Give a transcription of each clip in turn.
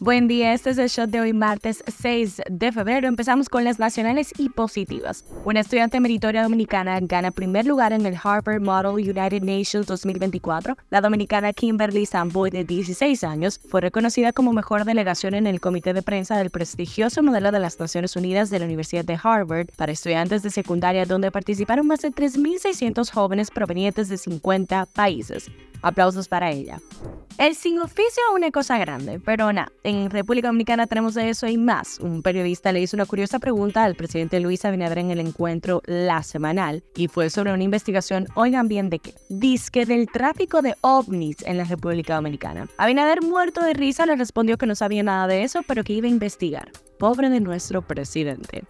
Buen día, este es el shot de hoy martes 6 de febrero. Empezamos con las nacionales y positivas. Una estudiante meritoria dominicana gana primer lugar en el Harvard Model United Nations 2024. La dominicana Kimberly Samboy, de 16 años, fue reconocida como mejor delegación en el comité de prensa del prestigioso modelo de las Naciones Unidas de la Universidad de Harvard para estudiantes de secundaria, donde participaron más de 3.600 jóvenes provenientes de 50 países. Aplausos para ella. El sin oficio es una cosa grande, pero nada, en República Dominicana tenemos de eso y más. Un periodista le hizo una curiosa pregunta al presidente Luis Abinader en el encuentro La Semanal y fue sobre una investigación, oigan bien de qué, disque del tráfico de ovnis en la República Dominicana. Abinader muerto de risa le respondió que no sabía nada de eso, pero que iba a investigar. Pobre de nuestro presidente.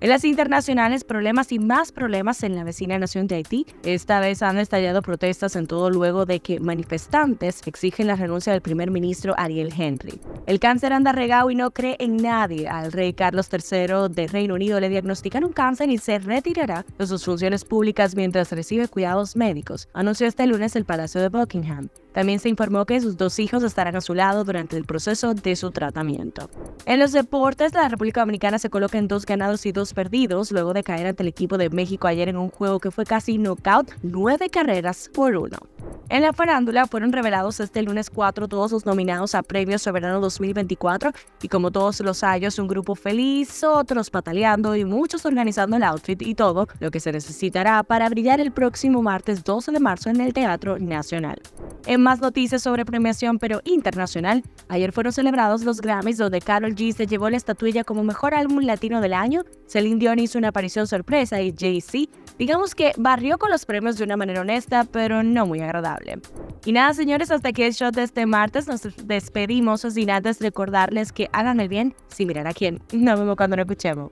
En las internacionales, problemas y más problemas en la vecina nación de Haití. Esta vez han estallado protestas en todo luego de que manifestantes exigen la renuncia del primer ministro Ariel Henry. El cáncer anda regado y no cree en nadie. Al rey Carlos III de Reino Unido le diagnosticaron cáncer y se retirará de sus funciones públicas mientras recibe cuidados médicos, anunció este lunes el Palacio de Buckingham. También se informó que sus dos hijos estarán a su lado durante el proceso de su tratamiento. En los deportes, la República Dominicana se coloca en dos ganados y dos perdidos luego de caer ante el equipo de México ayer en un juego que fue casi knockout, nueve carreras por uno. En la farándula fueron revelados este lunes 4 todos los nominados a Premios Soberano 2024 y como todos los años un grupo feliz, otros pataleando y muchos organizando el outfit y todo lo que se necesitará para brillar el próximo martes 12 de marzo en el Teatro Nacional. En más noticias sobre premiación pero internacional, ayer fueron celebrados los Grammys donde Carol G se llevó la estatuilla como mejor álbum latino del año, Celine Dion hizo una aparición sorpresa y Jay-Z, digamos que barrió con los premios de una manera honesta pero no muy agradable. Y nada señores, hasta aquí el shot de este martes, nos despedimos sin antes recordarles que hagan el bien sin mirar a quién. Nos vemos cuando nos escuchemos.